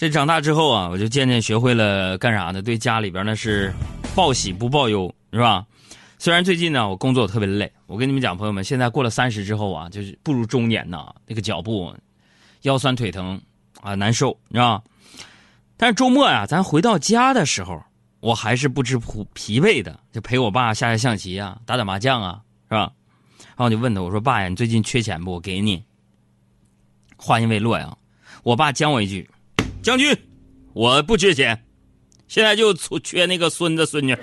这长大之后啊，我就渐渐学会了干啥呢？对家里边呢是报喜不报忧，是吧？虽然最近呢我工作特别累，我跟你们讲，朋友们，现在过了三十之后啊，就是步入中年呐，那个脚步腰酸腿疼啊，难受，你知道吧？但是周末呀，咱回到家的时候，我还是不知疲疲惫的，就陪我爸下下象棋啊，打打麻将啊，是吧？然后就问他，我说爸呀，你最近缺钱不？我给你。话音未落呀，我爸将我一句。将军，我不缺钱，现在就缺缺那个孙子孙女。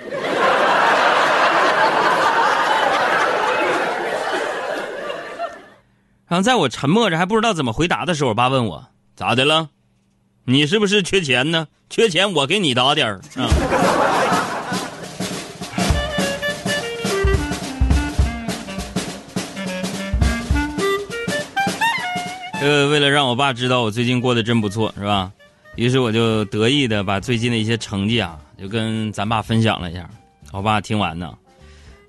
然后在我沉默着还不知道怎么回答的时候，我爸问我咋的了？你是不是缺钱呢？缺钱我给你打点儿啊。呃，为了让我爸知道我最近过得真不错，是吧？于是我就得意的把最近的一些成绩啊，就跟咱爸分享了一下。我爸听完呢，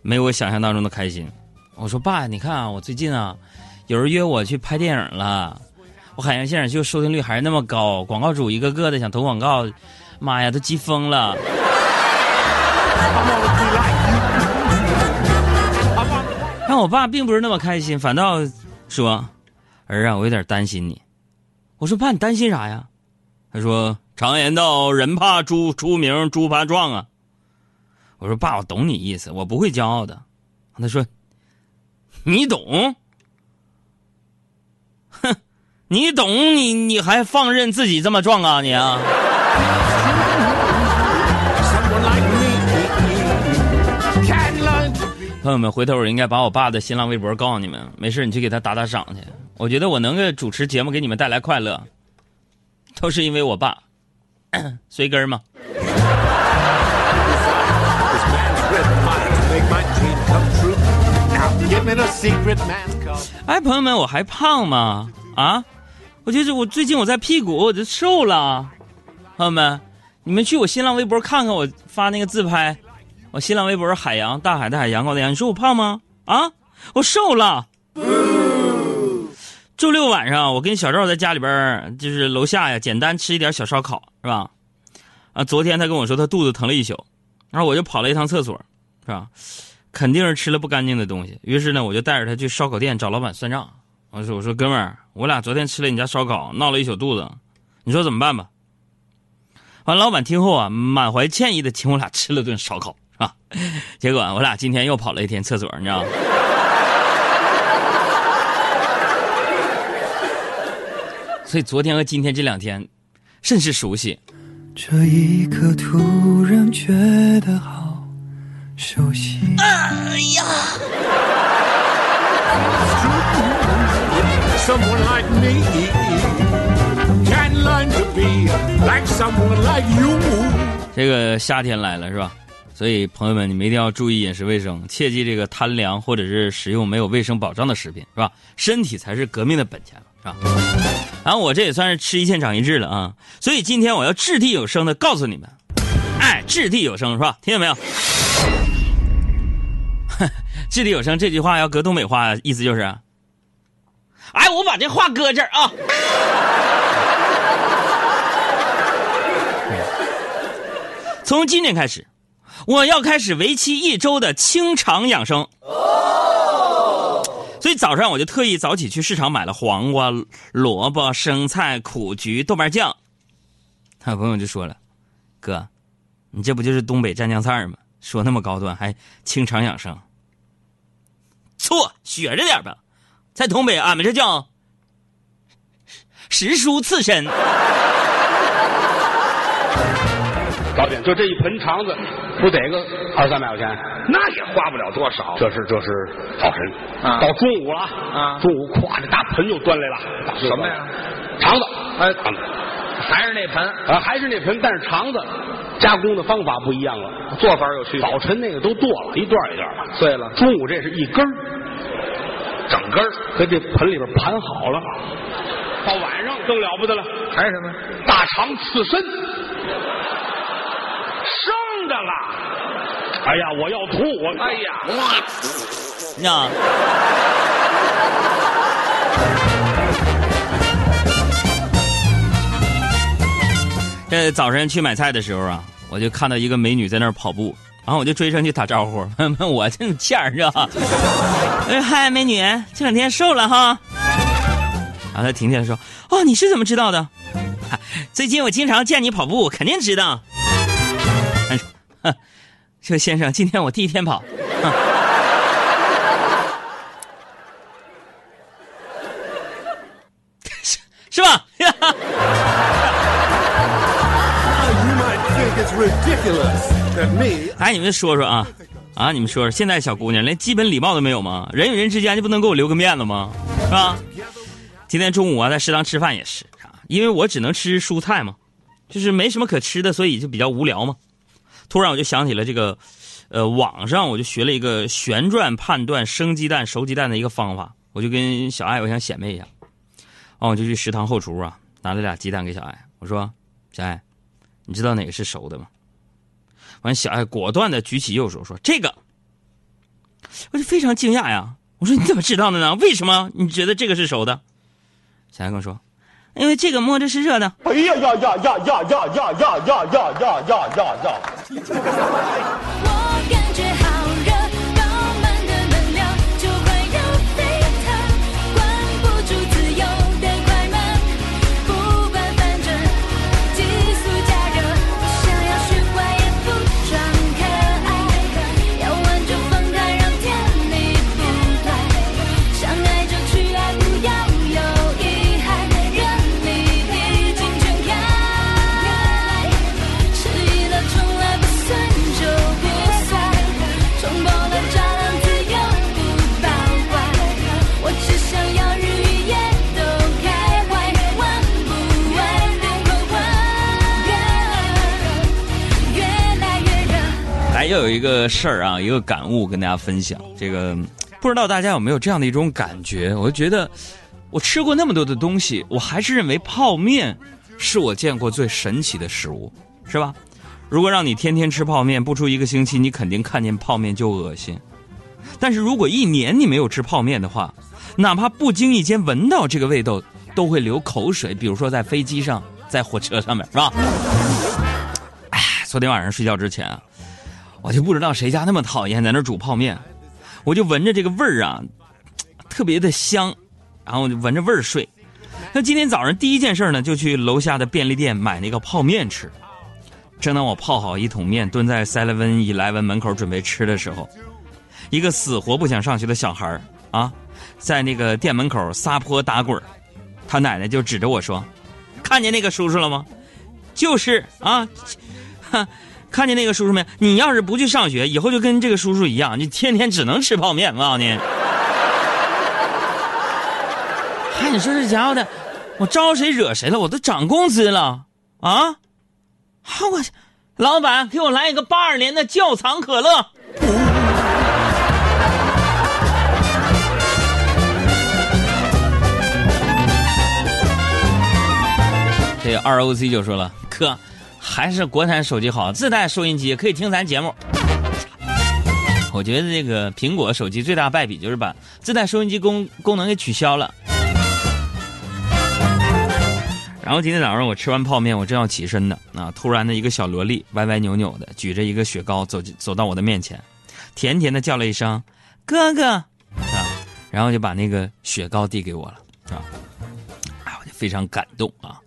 没有我想象当中的开心。我说：“爸，你看啊，我最近啊，有人约我去拍电影了，我海洋现场秀收听率还是那么高，广告主一个个的想投广告，妈呀，都急疯了。”但我爸并不是那么开心，反倒说：“儿啊，我有点担心你。”我说：“爸，你担心啥呀？”他说：“常言道，人怕猪出名，猪怕壮啊。”我说：“爸，我懂你意思，我不会骄傲的。”他说：“你懂？哼，你懂？你你还放任自己这么壮啊？你啊！” 朋友们，回头我应该把我爸的新浪微博告诉你们。没事，你去给他打打赏去。我觉得我能够主持节目，给你们带来快乐。都是因为我爸，随根儿吗？哎，朋友们，我还胖吗？啊，我就是我最近我在屁股，我就瘦了。朋友们，你们去我新浪微博看看我发那个自拍，我新浪微博是海洋大海的海洋高的洋。你说我胖吗？啊，我瘦了。周六晚上，我跟小赵在家里边就是楼下呀，简单吃一点小烧烤，是吧？啊，昨天他跟我说他肚子疼了一宿，然后我就跑了一趟厕所，是吧？肯定是吃了不干净的东西。于是呢，我就带着他去烧烤店找老板算账。我说：“我说哥们儿，我俩昨天吃了你家烧烤，闹了一宿肚子，你说怎么办吧？”完，老板听后啊，满怀歉意的请我俩吃了顿烧烤，是吧？结果我俩今天又跑了一天厕所，你知道吗？所以昨天和今天这两天，甚是熟悉。这一刻突然觉得好熟悉。哎呀！这个夏天来了是吧？所以朋友们，你们一定要注意饮食卫生，切记这个贪凉或者是食用没有卫生保障的食品，是吧？身体才是革命的本钱。是吧？然后我这也算是吃一堑长一智了啊！所以今天我要掷地有声的告诉你们，哎，掷地有声是吧？听见没有？掷地有声这句话要搁东北话，意思就是，哎，我把这话搁这儿啊！从今天开始，我要开始为期一周的清肠养生。所以早上我就特意早起去市场买了黄瓜、萝卜、生菜、苦菊、豆瓣酱。他朋友就说了：“哥，你这不就是东北蘸酱菜吗？说那么高端，还清肠养生。”错，学着点吧，在东北俺们这叫食蔬刺身。老弟，就这一盆肠子，不得个二三百块钱？那也花不了多少。这是这是早晨，到中午了啊！中午咵，这大盆就端来了。什么呀？肠子，哎，还是那盆啊，还是那盆，但是肠子加工的方法不一样了，做法有区别。早晨那个都剁了一段一段的，碎了。中午这是一根儿，整根儿，在这盆里边盘好了。到晚上更了不得了，还是什么？大肠刺身。生的了，哎呀，我要吐！我哎呀，呀！这早晨去买菜的时候啊，我就看到一个美女在那儿跑步，然后我就追上去打招呼，问我这欠儿是吧？哎嗨，美女，这两天瘦了哈。然后她停下来说：“哦，你是怎么知道的？最近我经常见你跑步，肯定知道。” 这先生，今天我第一天跑。是 是吧？哎，你们说说啊，啊，你们说说，现在小姑娘连基本礼貌都没有吗？人与人之间就不能给我留个面子吗？是吧？今天中午啊，在食堂吃饭也是啊，因为我只能吃蔬菜嘛，就是没什么可吃的，所以就比较无聊嘛。突然我就想起了这个，呃，网上我就学了一个旋转判断生鸡蛋熟鸡蛋的一个方法，我就跟小爱我想显摆一下，哦，我就去食堂后厨啊，拿了俩鸡蛋给小爱，我说，小爱，你知道哪个是熟的吗？完，小爱果断的举起右手说：“这个。”我就非常惊讶呀！我说：“你怎么知道的呢？为什么你觉得这个是熟的？”小爱跟我说：“因为这个摸着是热的。”哎呀呀呀呀呀呀呀呀呀呀呀呀呀又有一个事儿啊，一个感悟跟大家分享。这个不知道大家有没有这样的一种感觉？我就觉得，我吃过那么多的东西，我还是认为泡面是我见过最神奇的食物，是吧？如果让你天天吃泡面，不出一个星期，你肯定看见泡面就恶心。但是如果一年你没有吃泡面的话，哪怕不经意间闻到这个味道，都会流口水。比如说在飞机上，在火车上面，是吧？哎，昨天晚上睡觉之前啊。我就不知道谁家那么讨厌在那煮泡面，我就闻着这个味儿啊，特别的香，然后我就闻着味儿睡。那今天早上第一件事呢，就去楼下的便利店买那个泡面吃。正当我泡好一桶面，蹲在 Seven Eleven 门口准备吃的时候，一个死活不想上学的小孩啊，在那个店门口撒泼打滚他奶奶就指着我说：“看见那个叔叔了吗？就是啊，哈。”看见那个叔叔没？你要是不去上学，以后就跟这个叔叔一样，你天天只能吃泡面。我告诉你，嗨，你说这家伙的，我招谁惹谁了？我都涨工资了啊！好，我去老板给我来一个八二年的窖藏可乐。这二 O C 就说了，哥。还是国产手机好，自带收音机可以听咱节目。我觉得这个苹果手机最大败笔就是把自带收音机功功能给取消了。然后今天早上我吃完泡面，我正要起身呢，啊，突然的一个小萝莉歪歪扭扭的举着一个雪糕走走到我的面前，甜甜的叫了一声“哥哥”，啊，然后就把那个雪糕递给我了，啊，啊，我就非常感动啊。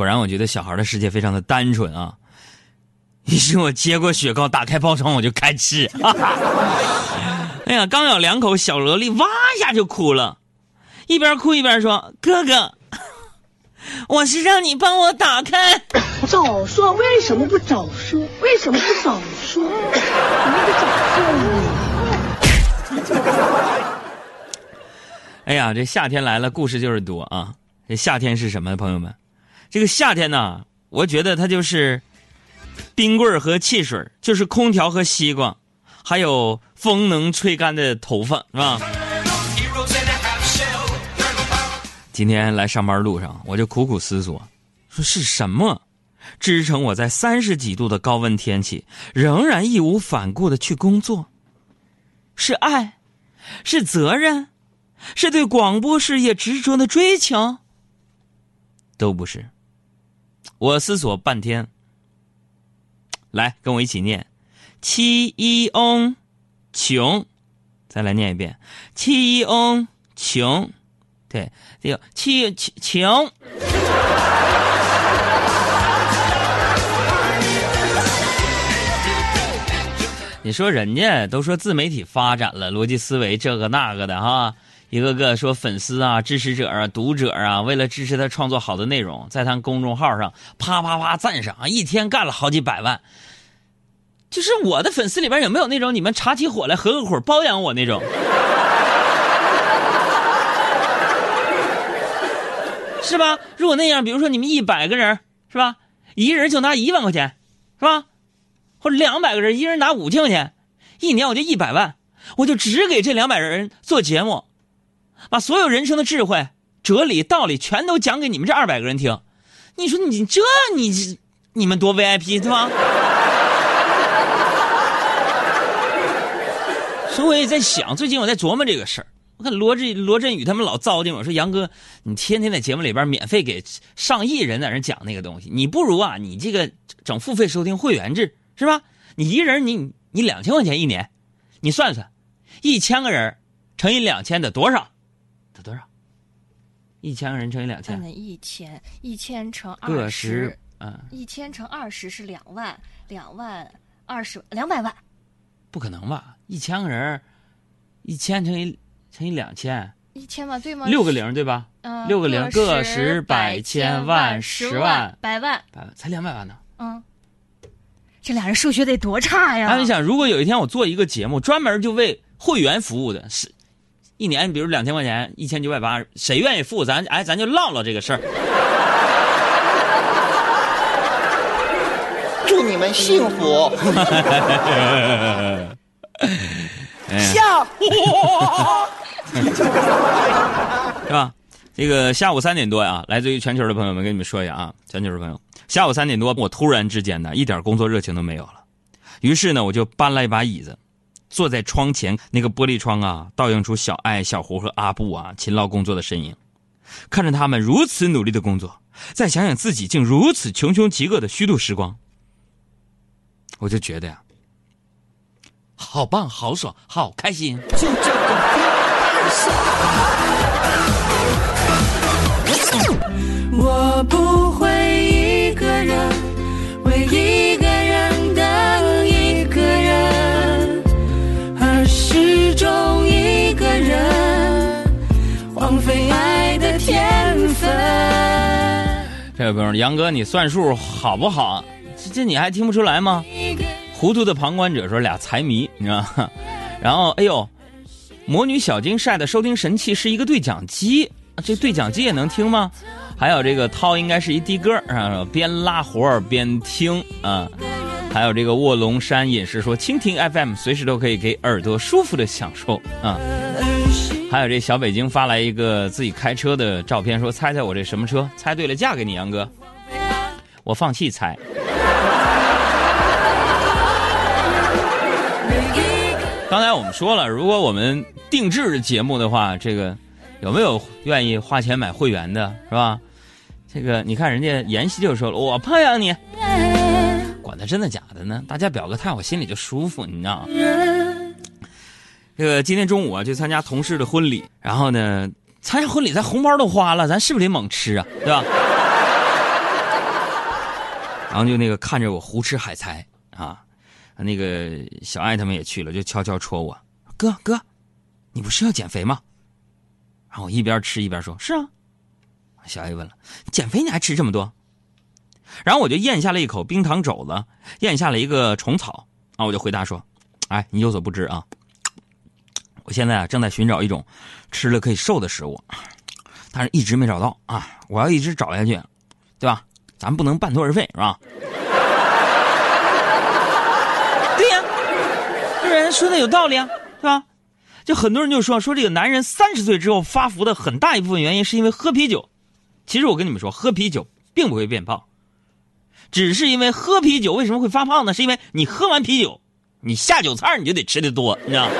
果然，我觉得小孩的世界非常的单纯啊。于是我接过雪糕，打开包装，我就开吃。哎呀，刚咬两口，小萝莉哇一下就哭了，一边哭一边说：“哥哥，我是让你帮我打开。”早说，为什么不早说？为什么不早说？你不早说呢？哎呀，这夏天来了，故事就是多啊。这夏天是什么，朋友们？这个夏天呢，我觉得它就是冰棍和汽水，就是空调和西瓜，还有风能吹干的头发，是吧？今天来上班路上，我就苦苦思索，说是什么支撑我在三十几度的高温天气仍然义无反顾的去工作？是爱，是责任，是对广播事业执着的追求？都不是。我思索半天，来跟我一起念：七一翁穷，再来念一遍：七一翁穷。对，这个七穷。你说人家都说自媒体发展了，逻辑思维这个那个的哈，一个个说粉丝啊、支持者啊、读者啊，为了支持他创作好的内容，在他公众号上啪啪啪赞赏，一天干了好几百万。就是我的粉丝里边有没有那种你们插起火来合个伙包养我那种？是吧？如果那样，比如说你们一百个人，是吧？一人就拿一万块钱，是吧？或者两百个人，一人拿五千块钱，一年我就一百万，我就只给这两百人做节目，把所有人生的智慧、哲理、道理全都讲给你们这二百个人听。你说你这你你们多 VIP 对吧？所以我也在想，最近我在琢磨这个事儿。我看罗振罗振宇他们老糟践我说杨哥，你天天在节目里边免费给上亿人在那讲那个东西，你不如啊，你这个整付费收听会员制。是吧？你一人你你两千块钱一年，你算算，一千个人乘以两千得多少？得多少？一千个人乘以两千。一千一千乘二十，嗯，一千乘二十是两万，两万二十两百万。不可能吧？一千个人，一千乘以乘以两千，一千万对吗？六个零对吧？嗯，六个零，个十百千万十万百万，百万才两百万呢。嗯。这俩人数学得多差呀！那你想，如果有一天我做一个节目，专门就为会员服务的，是，一年比如两千块钱，一千九百八，谁愿意付？咱哎，咱就唠唠这个事儿。祝你们幸福。下午！是吧？这个下午三点多呀，来自于全球的朋友们，跟你们说一下啊，全球的朋友。下午三点多，我突然之间呢，一点工作热情都没有了。于是呢，我就搬了一把椅子，坐在窗前，那个玻璃窗啊，倒映出小爱、小胡和阿布啊勤劳工作的身影。看着他们如此努力的工作，再想想自己竟如此穷凶极恶的虚度时光，我就觉得呀，好棒、好爽、好开心。就这个太爽我不会。这位朋友，杨哥，你算数好不好？这你还听不出来吗？糊涂的旁观者说俩财迷，你知道吗？然后，哎呦，魔女小金晒的收听神器是一个对讲机，这对讲机也能听吗？还有这个涛应该是一的哥啊，边拉活边听啊。还有这个卧龙山隐士说蜻蜓 FM 随时都可以给耳朵舒服的享受啊。还有这小北京发来一个自己开车的照片，说猜猜我这什么车？猜对了嫁给你，杨哥。我放弃猜。刚才我们说了，如果我们定制节目的话，这个有没有愿意花钱买会员的，是吧？这个你看人家妍希就说了，我包养你，管他真的假的呢？大家表个态，我心里就舒服，你知道吗？这个今天中午啊，去参加同事的婚礼，然后呢，参加婚礼咱红包都花了，咱是不是得猛吃啊，对吧？然后就那个看着我胡吃海塞啊，那个小爱他们也去了，就悄悄戳我，哥哥，你不是要减肥吗？然后我一边吃一边说，是啊。小爱问了，减肥你还吃这么多？然后我就咽下了一口冰糖肘子，咽下了一个虫草，然后我就回答说，哎，你有所不知啊。我现在啊正在寻找一种吃了可以瘦的食物，但是一直没找到啊！我要一直找下去，对吧？咱不能半途而废，是吧？对呀，这人说的有道理啊，是吧？就很多人就说说这个男人三十岁之后发福的很大一部分原因是因为喝啤酒。其实我跟你们说，喝啤酒并不会变胖，只是因为喝啤酒为什么会发胖呢？是因为你喝完啤酒，你下酒菜你就得吃的多，你知道。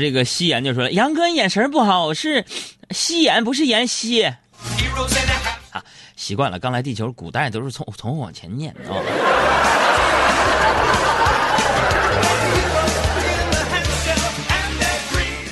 这个夕颜就说了：“杨哥你眼神不好，是夕颜，不是妍希。”啊，习惯了。刚来地球，古代都是从从往前念啊。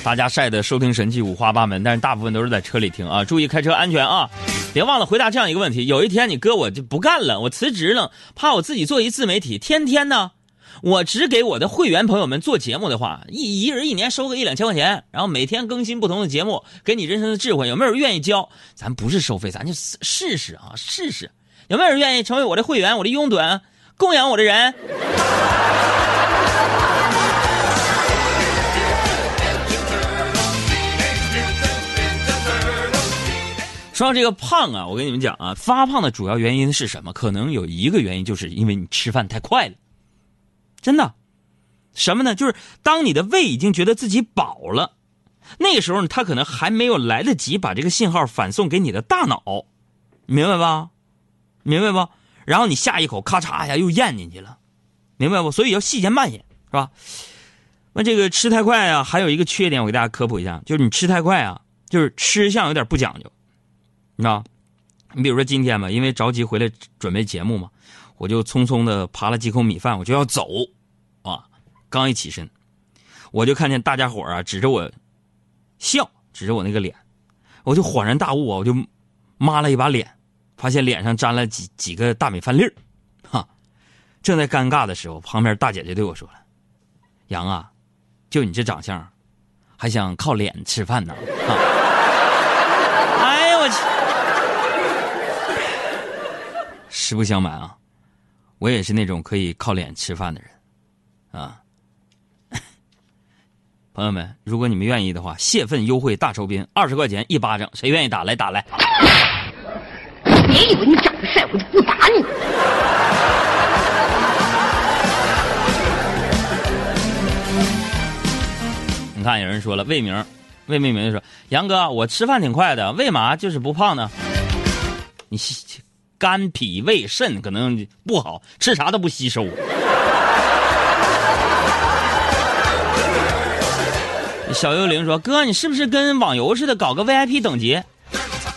大家晒的收听神器五花八门，但是大部分都是在车里听啊，注意开车安全啊！别忘了回答这样一个问题：有一天你哥我就不干了，我辞职了，怕我自己做一自媒体，天天呢。我只给我的会员朋友们做节目的话，一一人一年收个一两千块钱，然后每天更新不同的节目，给你人生的智慧。有没有人愿意交？咱不是收费，咱就试试啊，试试。有没有人愿意成为我的会员，我的拥趸，供养我的人？说到这个胖啊，我跟你们讲啊，发胖的主要原因是什么？可能有一个原因，就是因为你吃饭太快了。真的，什么呢？就是当你的胃已经觉得自己饱了，那个时候呢他可能还没有来得及把这个信号反送给你的大脑，明白吧？明白不？然后你下一口咔嚓一下又咽进去了，明白不？所以要细嚼慢咽，是吧？那这个吃太快啊，还有一个缺点，我给大家科普一下，就是你吃太快啊，就是吃相有点不讲究，你知道？你比如说今天吧，因为着急回来准备节目嘛，我就匆匆的扒了几口米饭，我就要走。啊刚一起身，我就看见大家伙啊指着我笑，指着我那个脸，我就恍然大悟啊，我就抹了一把脸，发现脸上沾了几几个大米饭粒儿，哈！正在尴尬的时候，旁边大姐就对我说了：“杨啊，就你这长相，还想靠脸吃饭呢？”哈哎呀，我去！实不相瞒啊，我也是那种可以靠脸吃饭的人，啊。朋友们，如果你们愿意的话，泄愤优惠大酬宾，二十块钱一巴掌，谁愿意打来打来？别以为你长得帅，我就不打你。你看，有人说了，魏明，魏明明就说：“杨哥，我吃饭挺快的，为嘛就是不胖呢？你肝脾胃肾可能不好，吃啥都不吸收。”小幽灵说：“哥，你是不是跟网游似的搞个 VIP 等级？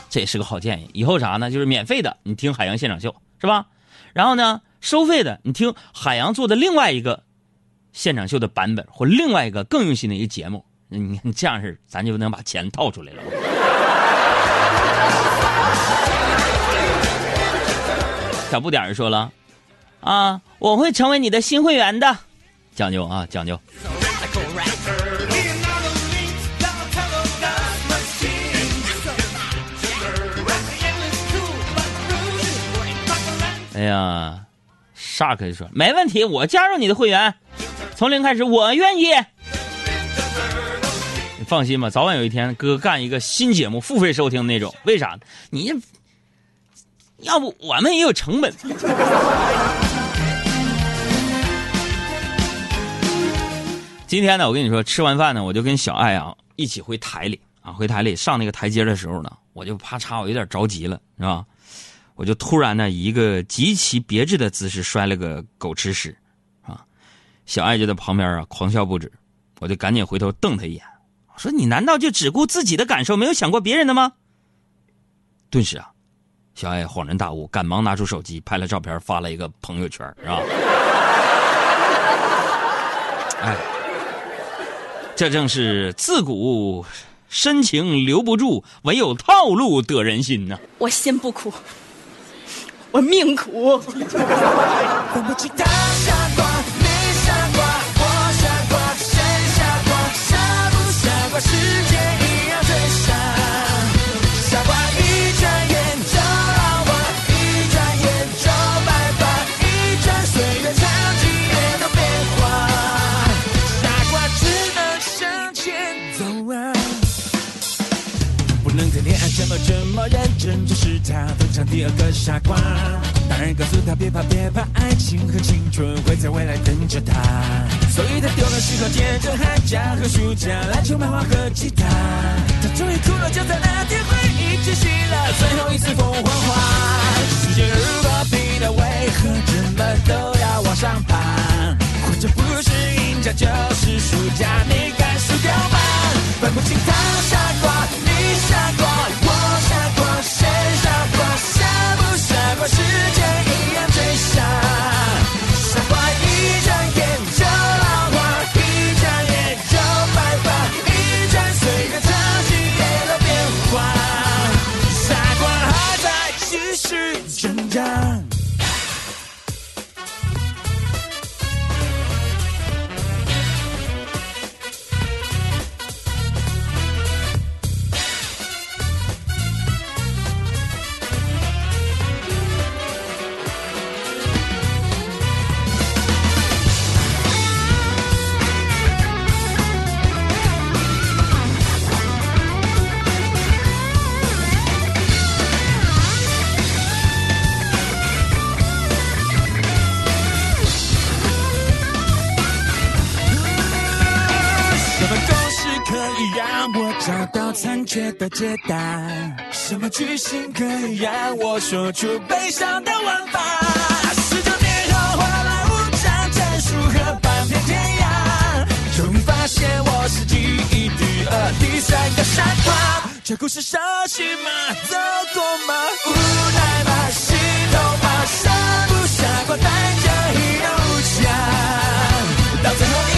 这也是个好建议。以后啥呢？就是免费的，你听海洋现场秀是吧？然后呢，收费的，你听海洋做的另外一个现场秀的版本，或另外一个更用心的一个节目。你看这样式，咱就能把钱套出来了。”小不点儿说了：“啊，我会成为你的新会员的，讲究啊，讲究。”哎呀，shark 就说没问题，我加入你的会员，从零开始，我愿意。你放心吧，早晚有一天，哥干一个新节目，付费收听那种。为啥？你要不我们也有成本。今天呢，我跟你说，吃完饭呢，我就跟小爱啊一起回台里啊，回台里上那个台阶的时候呢，我就啪嚓，我有点着急了，是吧？我就突然呢，一个极其别致的姿势摔了个狗吃屎，啊！小爱就在旁边啊狂笑不止，我就赶紧回头瞪他一眼，我说：“你难道就只顾自己的感受，没有想过别人的吗？”顿时啊，小爱恍然大悟，赶忙拿出手机拍了照片，发了一个朋友圈，是吧？哎，这正是自古深情留不住，唯有套路得人心呐！我心不苦。我命苦。这么认真，就是他登场第二个傻瓜，大人告诉他别怕别怕，爱情和青春会在未来等着他。所以他丢了许多天真寒假和暑假，篮球、漫画和吉他。他终于哭了，就在那天，回忆窒息了最后一次凤凰花。世界如果平的，为何这么都要往上爬？或者不是赢家就是输家，你敢输掉吗？找解答。什么剧情可以让我说出悲伤的玩法？十九年后花了五张真书和半片天涯，终于发现我是第一第二、第三个傻瓜。这故事熟悉吗？走过吗？无奈吗？心痛吗？傻不傻瓜？带着一样无价，到最后一。